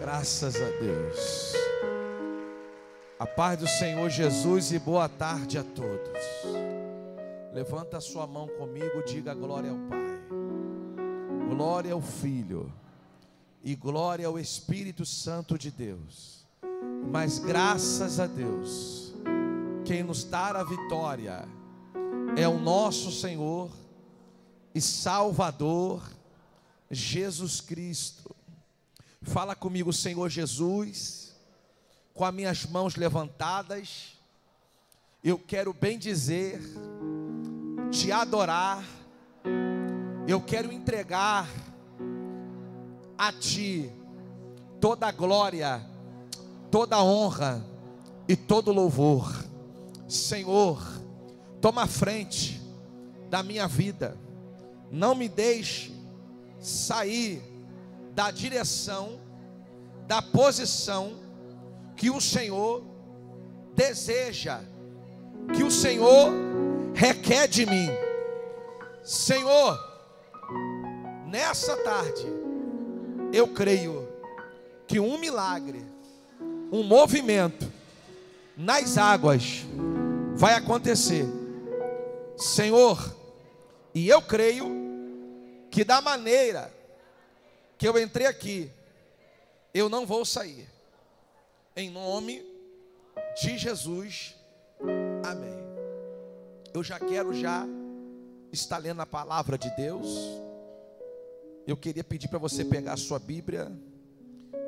Graças a Deus. A paz do Senhor Jesus e boa tarde a todos. Levanta a sua mão comigo, diga glória ao Pai, glória ao Filho e glória ao Espírito Santo de Deus. Mas graças a Deus, quem nos dá a vitória é o nosso Senhor e Salvador Jesus Cristo. Fala comigo, Senhor Jesus, com as minhas mãos levantadas. Eu quero bem dizer, te adorar. Eu quero entregar a ti toda a glória, toda a honra e todo louvor. Senhor, toma a frente da minha vida. Não me deixe sair da direção, da posição que o Senhor deseja, que o Senhor requer de mim. Senhor, nessa tarde, eu creio que um milagre, um movimento nas águas vai acontecer. Senhor, e eu creio que da maneira que eu entrei aqui, eu não vou sair. Em nome de Jesus. Amém. Eu já quero já estar lendo a palavra de Deus. Eu queria pedir para você pegar a sua Bíblia.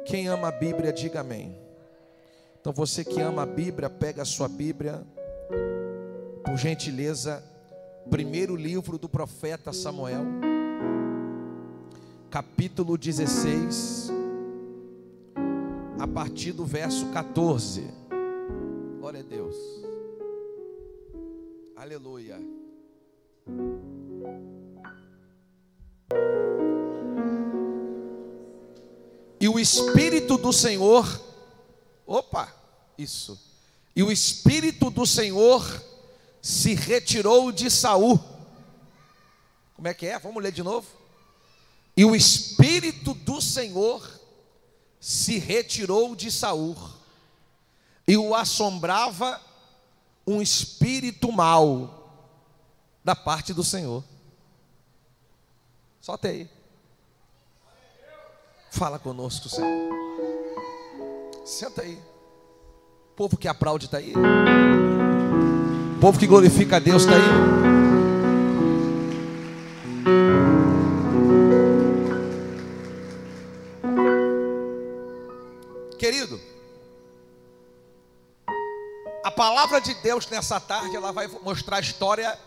Quem ama a Bíblia, diga amém. Então você que ama a Bíblia, pega a sua Bíblia. Por gentileza, primeiro livro do profeta Samuel, capítulo 16, a partir do verso 14. Glória a Deus. Aleluia. E o Espírito do Senhor, opa, isso. E o Espírito do Senhor se retirou de Saul. Como é que é? Vamos ler de novo. E o Espírito do Senhor se retirou de Saul, e o assombrava um espírito mau da parte do Senhor. Solta aí. Fala conosco, Senhor. Senta aí. O povo que aplaude está aí. O povo que glorifica a Deus está aí. Querido, a palavra de Deus nessa tarde ela vai mostrar a história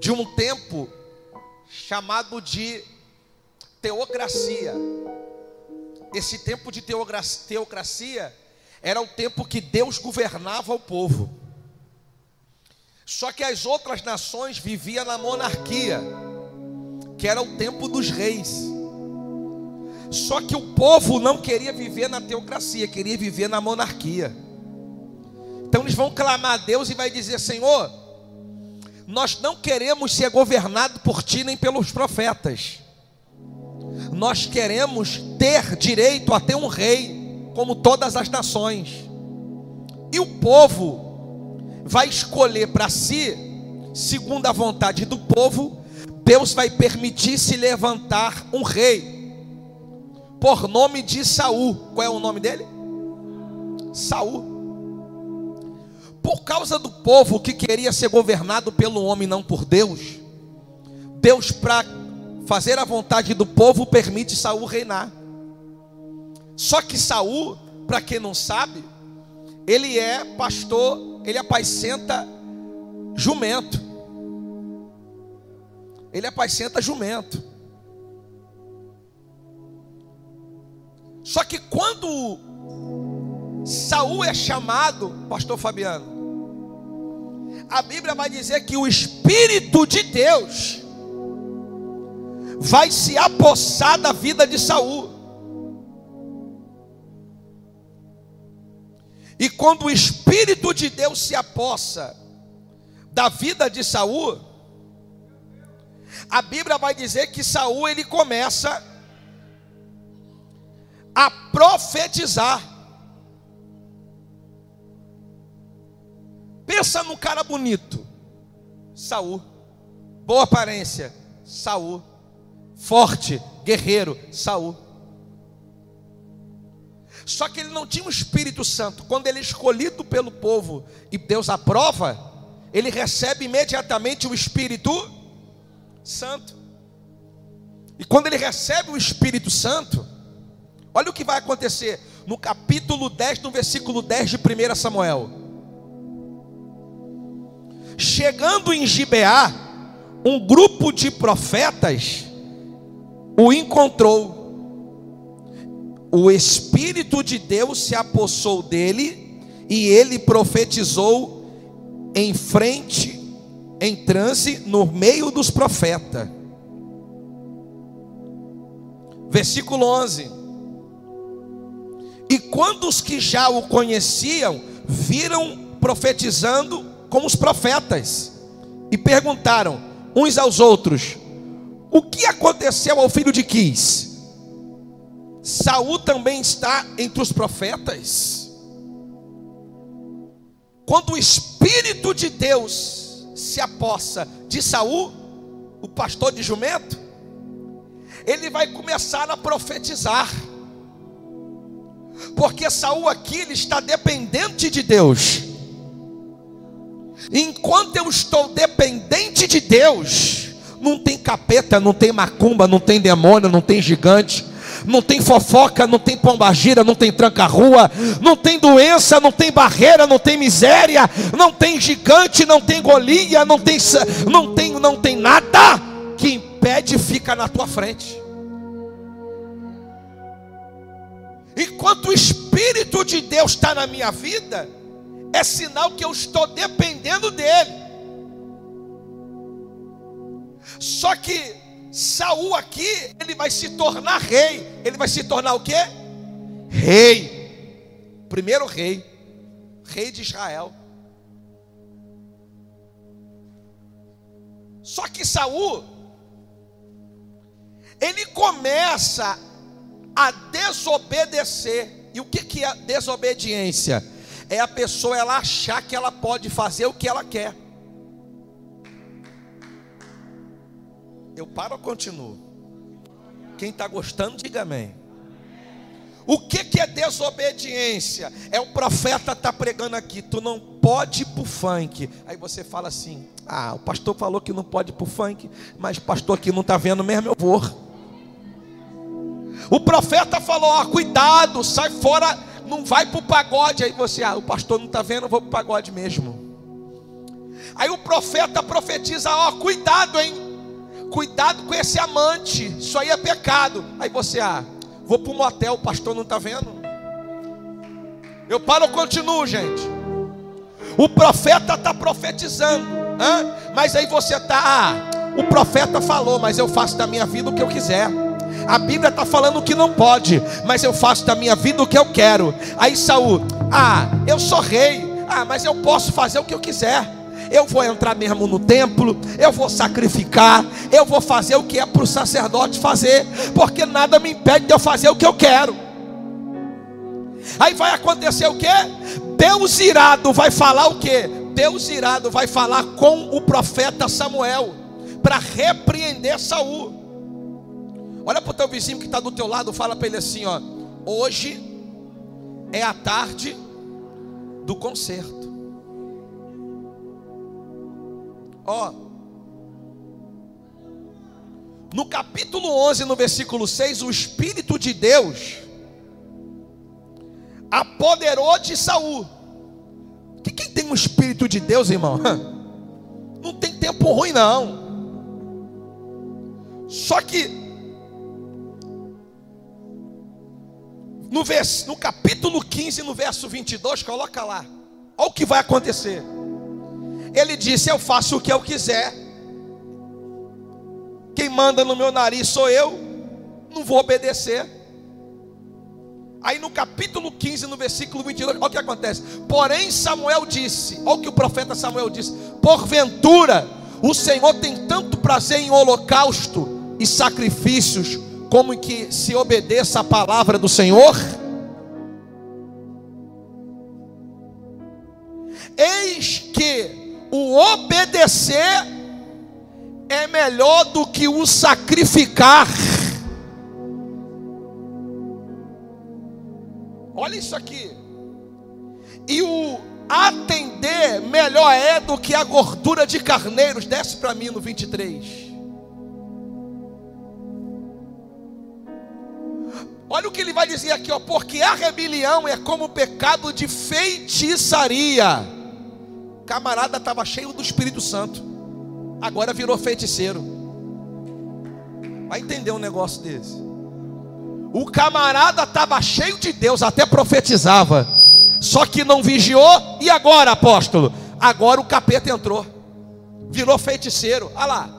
de um tempo chamado de teocracia. Esse tempo de teocracia era o tempo que Deus governava o povo. Só que as outras nações viviam na monarquia, que era o tempo dos reis. Só que o povo não queria viver na teocracia, queria viver na monarquia. Então eles vão clamar a Deus e vai dizer: Senhor, nós não queremos ser governados por ti nem pelos profetas. Nós queremos ter direito a ter um rei, como todas as nações. E o povo vai escolher para si, segundo a vontade do povo, Deus vai permitir se levantar um rei por nome de Saul. Qual é o nome dele? Saul. Por causa do povo que queria ser governado pelo homem, não por Deus, Deus, para fazer a vontade do povo, permite Saul reinar. Só que Saul, para quem não sabe, ele é pastor, ele apacenta jumento. Ele apacenta jumento. Só que quando Saul é chamado, pastor Fabiano, a Bíblia vai dizer que o Espírito de Deus vai se apossar da vida de Saul. E quando o Espírito de Deus se apossa da vida de Saul, a Bíblia vai dizer que Saul ele começa profetizar. Pensa num cara bonito, Saul. Boa aparência, Saul. Forte, guerreiro, Saul. Só que ele não tinha o Espírito Santo. Quando ele é escolhido pelo povo e Deus aprova, ele recebe imediatamente o Espírito Santo. E quando ele recebe o Espírito Santo, olha o que vai acontecer no capítulo 10, no versículo 10 de 1 Samuel. Chegando em Gibeá, um grupo de profetas o encontrou o Espírito de Deus se apossou dele e ele profetizou em frente, em transe, no meio dos profetas. Versículo 11: E quando os que já o conheciam viram profetizando como os profetas, e perguntaram uns aos outros: O que aconteceu ao filho de Quis? Saul também está entre os profetas. Quando o Espírito de Deus se apossa de Saul, o pastor de jumento, ele vai começar a profetizar. Porque Saul aqui ele está dependente de Deus. Enquanto eu estou dependente de Deus, não tem capeta, não tem macumba, não tem demônio, não tem gigante não tem fofoca, não tem pombagira, não tem tranca-rua, não tem doença, não tem barreira, não tem miséria, não tem gigante, não tem golia, não tem, não tem, não tem nada que impede fica na tua frente. Enquanto o Espírito de Deus está na minha vida, é sinal que eu estou dependendo dele. Só que Saul aqui, ele vai se tornar rei. Ele vai se tornar o quê? Rei. Primeiro rei. Rei de Israel. Só que Saul ele começa a desobedecer. E o que que é desobediência? É a pessoa ela achar que ela pode fazer o que ela quer. Eu paro ou continuo? Quem está gostando, diga amém. O que, que é desobediência? É o profeta tá pregando aqui, tu não pode ir para o funk. Aí você fala assim: ah, o pastor falou que não pode ir para o funk, mas pastor aqui não está vendo mesmo, eu vou. O profeta falou: ó, cuidado, sai fora, não vai para o pagode. Aí você, ah, o pastor não está vendo, eu vou para o pagode mesmo. Aí o profeta profetiza: ó, cuidado, hein Cuidado com esse amante, isso aí é pecado. Aí você, ah, vou para um motel, o pastor não está vendo? Eu paro ou continuo, gente? O profeta está profetizando, hein? mas aí você está, ah, o profeta falou, mas eu faço da minha vida o que eu quiser. A Bíblia está falando que não pode, mas eu faço da minha vida o que eu quero. Aí Saul, ah, eu sou rei, ah, mas eu posso fazer o que eu quiser eu vou entrar mesmo no templo, eu vou sacrificar, eu vou fazer o que é para o sacerdote fazer, porque nada me impede de eu fazer o que eu quero. Aí vai acontecer o que? Deus irado vai falar o que? Deus irado vai falar com o profeta Samuel para repreender Saul. Olha para o teu vizinho que está do teu lado, fala para ele assim: ó, hoje é a tarde do concerto. Ó. No capítulo 11, no versículo 6, o espírito de Deus apoderou de Saul. Que quem tem um espírito de Deus, irmão? Não tem tempo ruim não. Só que no, vers, no capítulo 15, no verso 22, coloca lá. Olha o que vai acontecer. Ele disse: Eu faço o que eu quiser. Quem manda no meu nariz sou eu. Não vou obedecer. Aí no capítulo 15, no versículo 22, olha o que acontece. Porém, Samuel disse: Olha o que o profeta Samuel disse: Porventura, o Senhor tem tanto prazer em holocausto e sacrifícios, como que se obedeça a palavra do Senhor? Eis que o obedecer é melhor do que o sacrificar. Olha isso aqui. E o atender melhor é do que a gordura de carneiros. Desce para mim no 23. Olha o que ele vai dizer aqui, ó, porque a rebelião é como o pecado de feitiçaria. Camarada estava cheio do Espírito Santo, agora virou feiticeiro. Vai entender um negócio desse. O camarada estava cheio de Deus, até profetizava, só que não vigiou. E agora, apóstolo? Agora o capeta entrou, virou feiticeiro. Olha lá,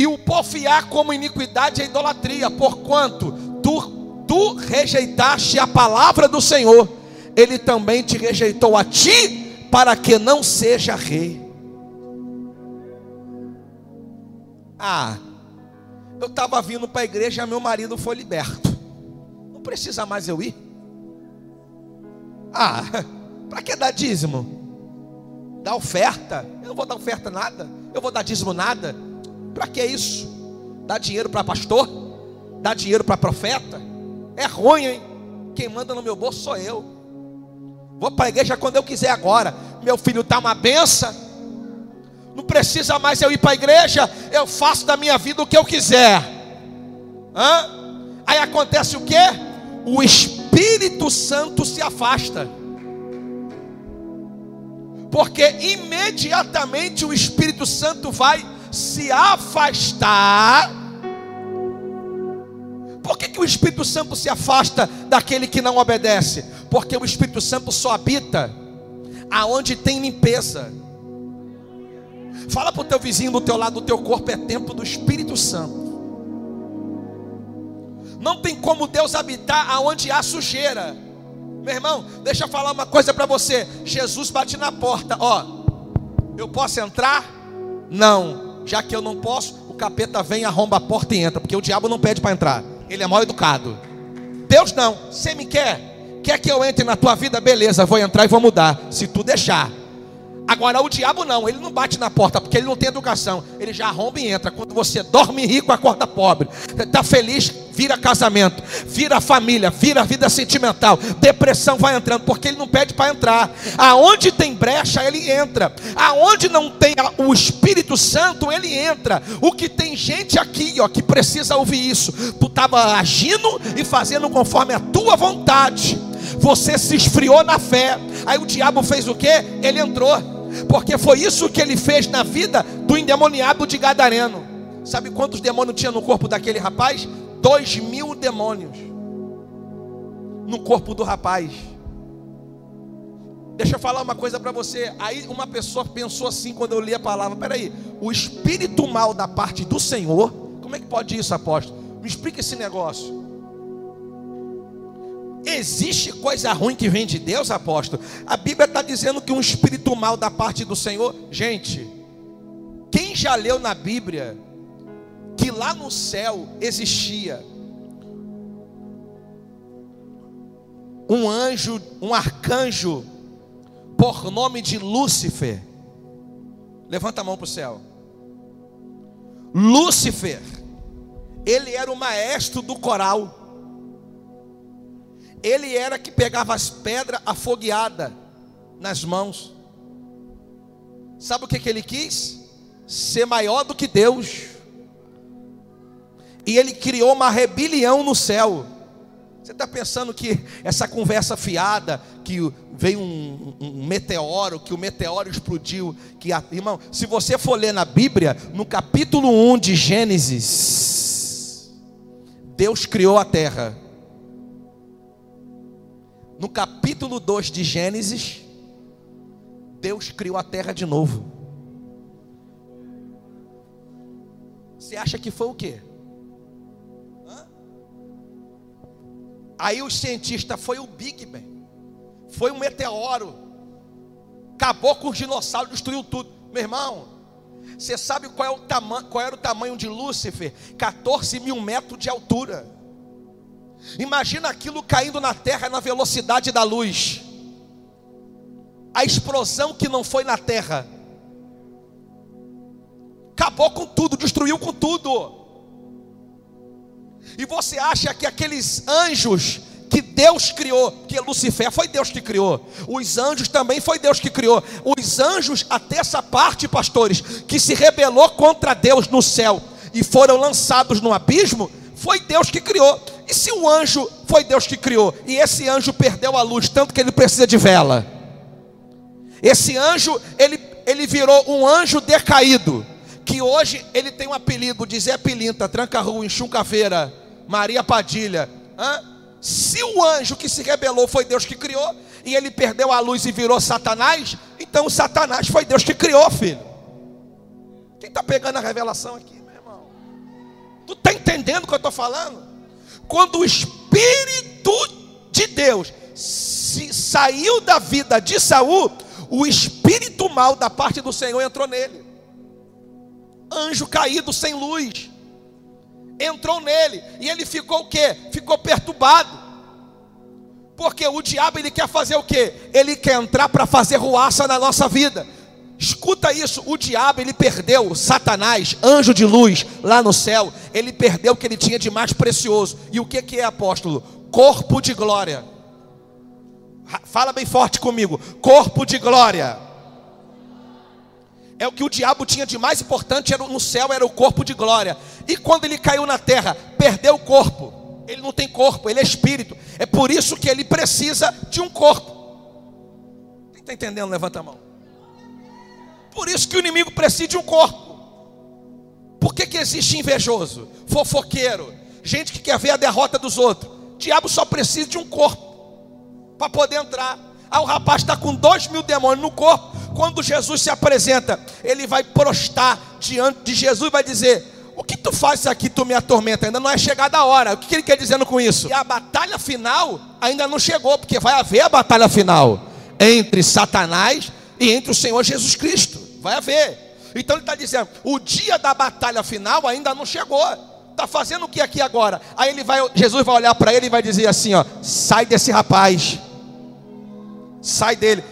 e o porfiar como iniquidade é idolatria, porquanto tu, rejeitaste a palavra do Senhor, ele também te rejeitou a ti, para que não seja rei. Ah, eu estava vindo para a igreja, meu marido foi liberto. Não precisa mais eu ir. Ah, para que dar dízimo? Dar oferta? Eu não vou dar oferta nada. Eu vou dar dízimo nada. Para que isso? Dá dinheiro para pastor? Dá dinheiro para profeta? É ruim, hein? Quem manda no meu bolso sou eu. Vou para a igreja quando eu quiser agora. Meu filho está uma benção. Não precisa mais eu ir para a igreja. Eu faço da minha vida o que eu quiser. Hã? Aí acontece o que? O Espírito Santo se afasta. Porque imediatamente o Espírito Santo vai se afastar. O Espírito Santo se afasta daquele que não obedece? Porque o Espírito Santo só habita aonde tem limpeza. Fala para o teu vizinho do teu lado, o teu corpo é templo do Espírito Santo. Não tem como Deus habitar aonde há sujeira. Meu irmão, deixa eu falar uma coisa para você. Jesus bate na porta, ó. Eu posso entrar? Não já que eu não posso, o capeta vem, arromba a porta e entra, porque o diabo não pede para entrar, ele é mal educado. Deus não, você me quer, quer que eu entre na tua vida, beleza, vou entrar e vou mudar, se tu deixar. Agora o diabo não, ele não bate na porta porque ele não tem educação. Ele já arromba e entra. Quando você dorme rico, acorda pobre. Está feliz, vira casamento, vira família, vira vida sentimental. Depressão vai entrando porque ele não pede para entrar. Aonde tem brecha, ele entra. Aonde não tem o Espírito Santo, ele entra. O que tem gente aqui, ó, que precisa ouvir isso. Tu estava agindo e fazendo conforme a tua vontade. Você se esfriou na fé. Aí o diabo fez o que? Ele entrou porque foi isso que ele fez na vida do endemoniado de Gadareno. Sabe quantos demônios tinha no corpo daquele rapaz? Dois mil demônios no corpo do rapaz. Deixa eu falar uma coisa para você. Aí uma pessoa pensou assim quando eu li a palavra: peraí, o espírito mal da parte do Senhor, como é que pode isso, apóstolo? Me explica esse negócio. Existe coisa ruim que vem de Deus, apóstolo? A Bíblia está dizendo que um espírito mal da parte do Senhor. Gente, quem já leu na Bíblia que lá no céu existia um anjo, um arcanjo, por nome de Lúcifer? Levanta a mão para o céu. Lúcifer, ele era o maestro do coral. Ele era que pegava as pedras afogueadas nas mãos. Sabe o que, que ele quis? Ser maior do que Deus. E ele criou uma rebelião no céu. Você está pensando que essa conversa fiada, que veio um, um, meteoro, que o meteoro explodiu, que a, irmão, se você for ler na Bíblia, no capítulo 1 de Gênesis, Deus criou a terra no capítulo 2 de Gênesis, Deus criou a terra de novo. Você acha que foi o quê? Hã? Aí os cientistas foi o Big Bang. Foi um meteoro. Acabou com os dinossauros, destruiu tudo. Meu irmão, você sabe qual, é o qual era o tamanho de Lúcifer? 14 mil metros de altura. Imagina aquilo caindo na terra na velocidade da luz. a explosão que não foi na terra. Acabou com tudo, destruiu com tudo. E você acha que aqueles anjos que Deus criou, que Lucifer foi Deus que criou, os anjos também foi Deus que criou. Os anjos, até essa parte, pastores, que se rebelou contra Deus no céu e foram lançados no abismo, foi Deus que criou. E se o anjo foi Deus que criou, e esse anjo perdeu a luz, tanto que ele precisa de vela, esse anjo, ele, ele virou um anjo decaído, que hoje ele tem um apelido de Zé Pilinta, Tranca-Rua, Enxuncaveira, Maria Padilha. Hã? Se o anjo que se rebelou foi Deus que criou, e ele perdeu a luz e virou Satanás, então o Satanás foi Deus que criou, filho. Quem está pegando a revelação aqui, meu irmão? Tu está entendendo o que eu estou falando? Quando o Espírito de Deus saiu da vida de Saul, o espírito mal da parte do Senhor entrou nele. Anjo caído sem luz entrou nele e ele ficou o quê? Ficou perturbado. Porque o diabo ele quer fazer o quê? Ele quer entrar para fazer ruaça na nossa vida. Escuta isso, o diabo ele perdeu, Satanás, anjo de luz lá no céu, ele perdeu o que ele tinha de mais precioso. E o que que é apóstolo? Corpo de glória. Fala bem forte comigo. Corpo de glória. É o que o diabo tinha de mais importante era no céu era o corpo de glória. E quando ele caiu na terra, perdeu o corpo. Ele não tem corpo, ele é espírito. É por isso que ele precisa de um corpo. Quem está entendendo? Levanta a mão. Por isso que o inimigo precisa de um corpo. Por que, que existe invejoso, fofoqueiro, gente que quer ver a derrota dos outros? O diabo só precisa de um corpo para poder entrar. Ah, o rapaz está com dois mil demônios no corpo. Quando Jesus se apresenta, ele vai prostar diante de Jesus e vai dizer: O que tu fazes aqui, tu me atormenta? Ainda não é chegada a hora. O que ele quer dizendo com isso? E a batalha final ainda não chegou, porque vai haver a batalha final entre Satanás e entre o Senhor Jesus Cristo. Vai haver. Então ele está dizendo: o dia da batalha final ainda não chegou. Está fazendo o que aqui agora? Aí ele vai, Jesus vai olhar para ele e vai dizer assim: ó, sai desse rapaz sai dele.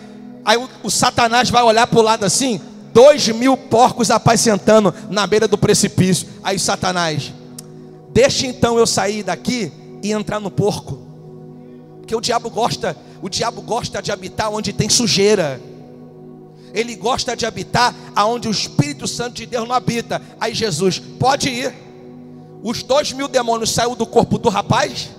Aí o, o Satanás vai olhar para o lado assim, dois mil porcos apacentando na beira do precipício. Aí Satanás, deixa então eu sair daqui e entrar no porco. Porque o diabo gosta, o diabo gosta de habitar onde tem sujeira. Ele gosta de habitar aonde o Espírito Santo de Deus não habita. Aí Jesus, pode ir. Os dois mil demônios saiu do corpo do rapaz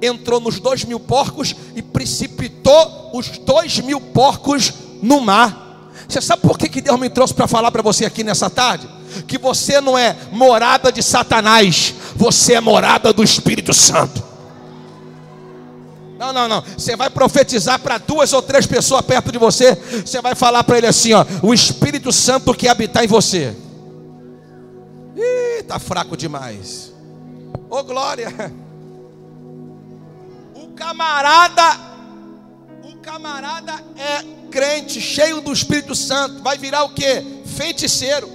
entrou nos dois mil porcos e precipitou os dois mil porcos no mar. Você sabe por que, que Deus me trouxe para falar para você aqui nessa tarde? Que você não é morada de Satanás, você é morada do Espírito Santo. Não, não, não. Você vai profetizar para duas ou três pessoas perto de você. Você vai falar para ele assim: ó, o Espírito Santo que habitar em você. Ih, tá fraco demais. Ô oh, glória camarada, o camarada é crente, cheio do Espírito Santo, vai virar o que? Feiticeiro.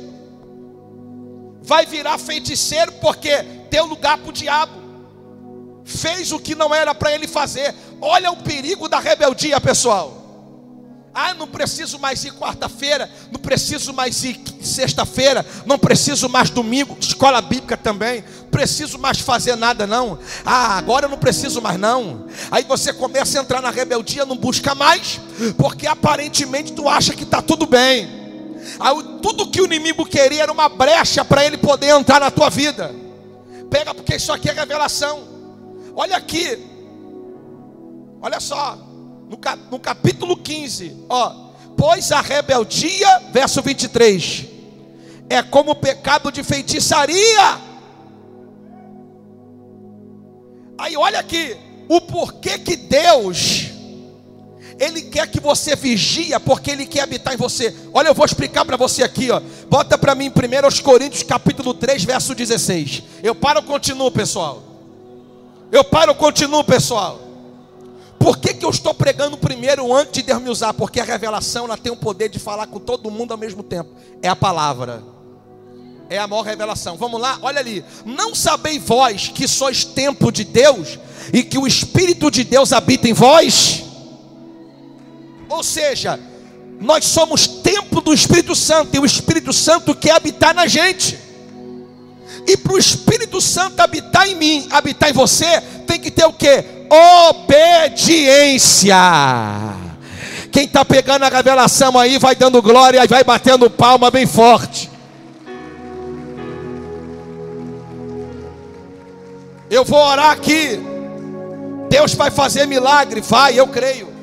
Vai virar feiticeiro porque deu lugar para o diabo. Fez o que não era para ele fazer. Olha o perigo da rebeldia, pessoal. Ah, não preciso mais ir quarta-feira, não preciso mais ir sexta-feira, não preciso mais domingo, escola bíblica também, preciso mais fazer nada não. Ah, agora eu não preciso mais não. Aí você começa a entrar na rebeldia, não busca mais, porque aparentemente tu acha que está tudo bem. Aí, tudo que o inimigo queria era uma brecha para ele poder entrar na tua vida. Pega porque isso aqui é revelação. Olha aqui. Olha só no, cap, no capítulo 15, ó, pois a rebeldia, verso 23, é como o pecado de feitiçaria. Aí olha aqui, o porquê que Deus ele quer que você vigia porque ele quer habitar em você. Olha, eu vou explicar para você aqui, ó. Bota para mim primeiro aos Coríntios capítulo 3, verso 16. Eu paro, continuo, pessoal. Eu paro, continuo, pessoal. Por que, que eu estou pregando primeiro antes de Deus me usar? Porque a revelação ela tem o poder de falar com todo mundo ao mesmo tempo. É a palavra. É a maior revelação. Vamos lá, olha ali. Não sabeis vós que sois templo de Deus e que o Espírito de Deus habita em vós? Ou seja, Nós somos templo do Espírito Santo e o Espírito Santo quer habitar na gente. E para o Espírito Santo habitar em mim, habitar em você, tem que ter o que? Obediência. Quem está pegando a revelação aí, vai dando glória e vai batendo palma bem forte. Eu vou orar aqui. Deus vai fazer milagre, vai, eu creio.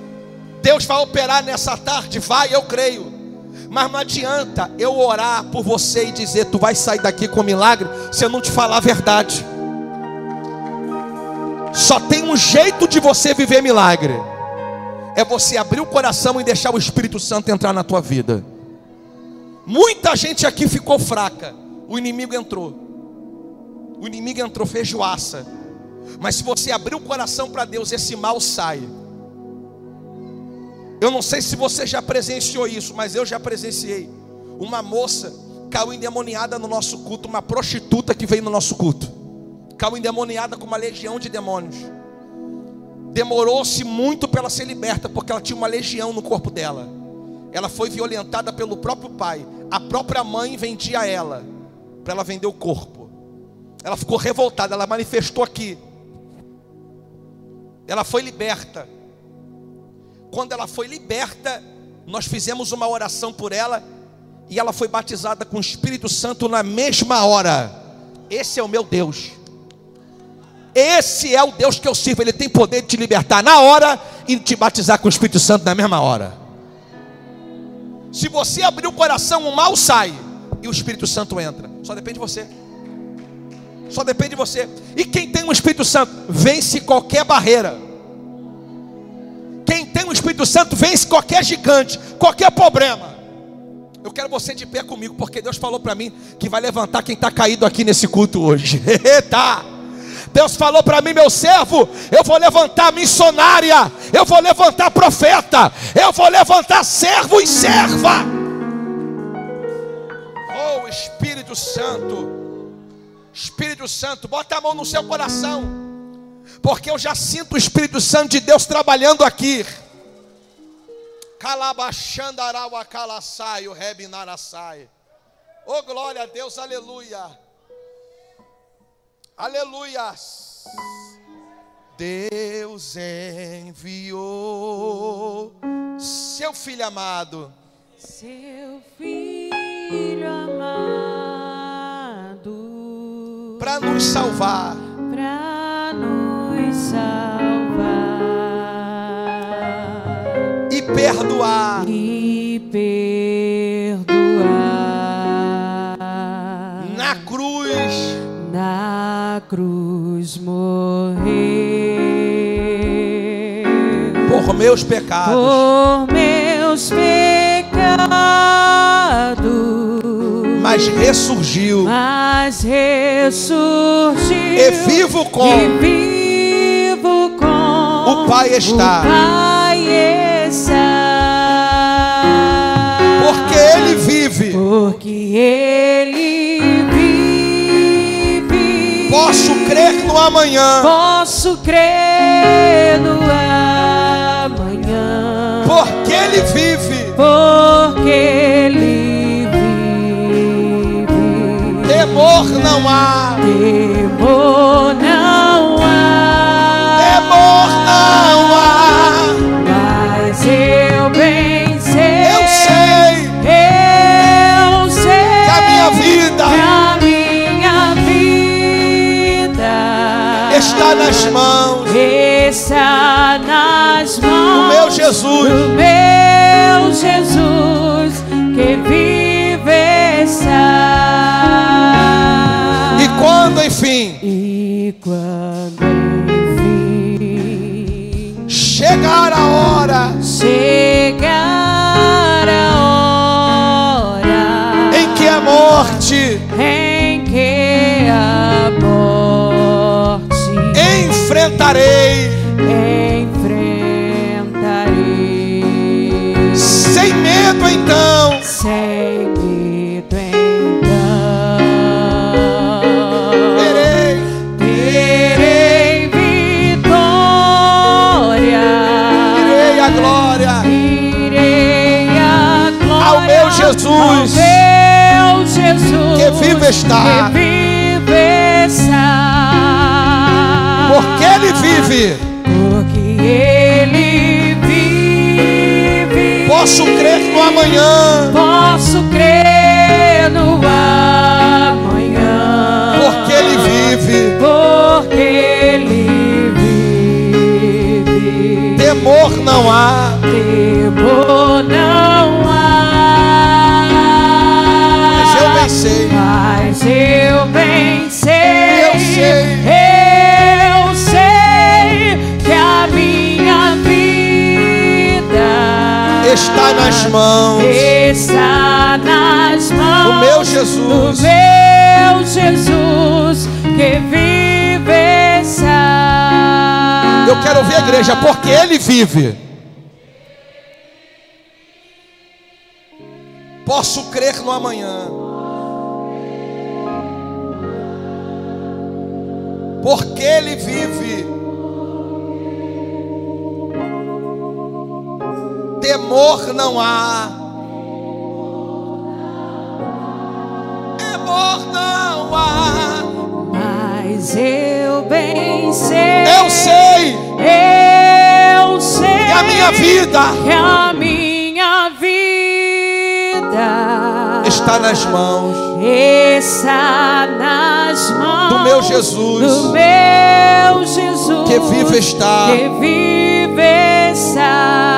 Deus vai operar nessa tarde, vai, eu creio. Mas não adianta eu orar por você e dizer, tu vai sair daqui com milagre, se eu não te falar a verdade. Só tem um jeito de você viver milagre. É você abrir o coração e deixar o Espírito Santo entrar na tua vida. Muita gente aqui ficou fraca. O inimigo entrou. O inimigo entrou feijoaça. Mas se você abrir o coração para Deus, esse mal sai. Eu não sei se você já presenciou isso, mas eu já presenciei. Uma moça caiu endemoniada no nosso culto, uma prostituta que veio no nosso culto. Caiu endemoniada com uma legião de demônios. Demorou-se muito para ela ser liberta, porque ela tinha uma legião no corpo dela. Ela foi violentada pelo próprio pai. A própria mãe vendia ela para ela vender o corpo. Ela ficou revoltada, ela manifestou aqui. Ela foi liberta quando ela foi liberta, nós fizemos uma oração por ela e ela foi batizada com o Espírito Santo na mesma hora. Esse é o meu Deus. Esse é o Deus que eu sirvo. Ele tem poder de te libertar na hora e te batizar com o Espírito Santo na mesma hora. Se você abrir o coração, o mal sai e o Espírito Santo entra. Só depende de você. Só depende de você. E quem tem o Espírito Santo vence qualquer barreira. Espírito Santo vence qualquer gigante, qualquer problema. Eu quero você de pé comigo, porque Deus falou para mim que vai levantar quem está caído aqui nesse culto hoje. Eita! Deus falou para mim, meu servo, eu vou levantar missionária, eu vou levantar profeta, eu vou levantar servo e serva. Oh, Espírito Santo, Espírito Santo, bota a mão no seu coração porque eu já sinto o Espírito Santo de Deus trabalhando aqui. Calabachandarawa calaçai, o rebinaraçai. Oh glória a Deus, aleluia. Aleluia. Deus enviou seu filho amado. Seu filho amado. Para nos salvar. Para nos salvar perdoar. E perdoar. Na cruz. Na cruz morrer. Por meus pecados. Por meus pecados. Mas ressurgiu. Mas ressurgiu. E vivo com. E vivo o Pai está. O Pai está. Vive. Porque Ele vive. Posso crer no amanhã. Posso crer no amanhã. Porque Ele vive. Porque Ele vive. Temor não há. Temor não nas mãos. Está nas mãos. Do meu Jesus. Enfrentarei. Enfrentarei. Sem medo então. Sem medo então. Terei. Terei vitória. Irei a glória. Irei a Jesus meu Jesus que vive está. que vive vive. Porque Ele vive. Posso crer no amanhã. Posso crer no amanhã. Porque Ele vive. Porque Ele vive. Temor não há. Temor não nas mãos está nas mãos do meu Jesus. do meu Jesus que vive está. Eu quero ouvir a igreja, porque Ele vive. Posso crer no amanhã. Porque Ele vive. Temor não há. Temor não há. Mas eu bem sei. Eu sei Eu sei. que a minha vida que a minha vida está nas mãos está nas mãos do meu Jesus. do meu Jesus que vive está. que vive está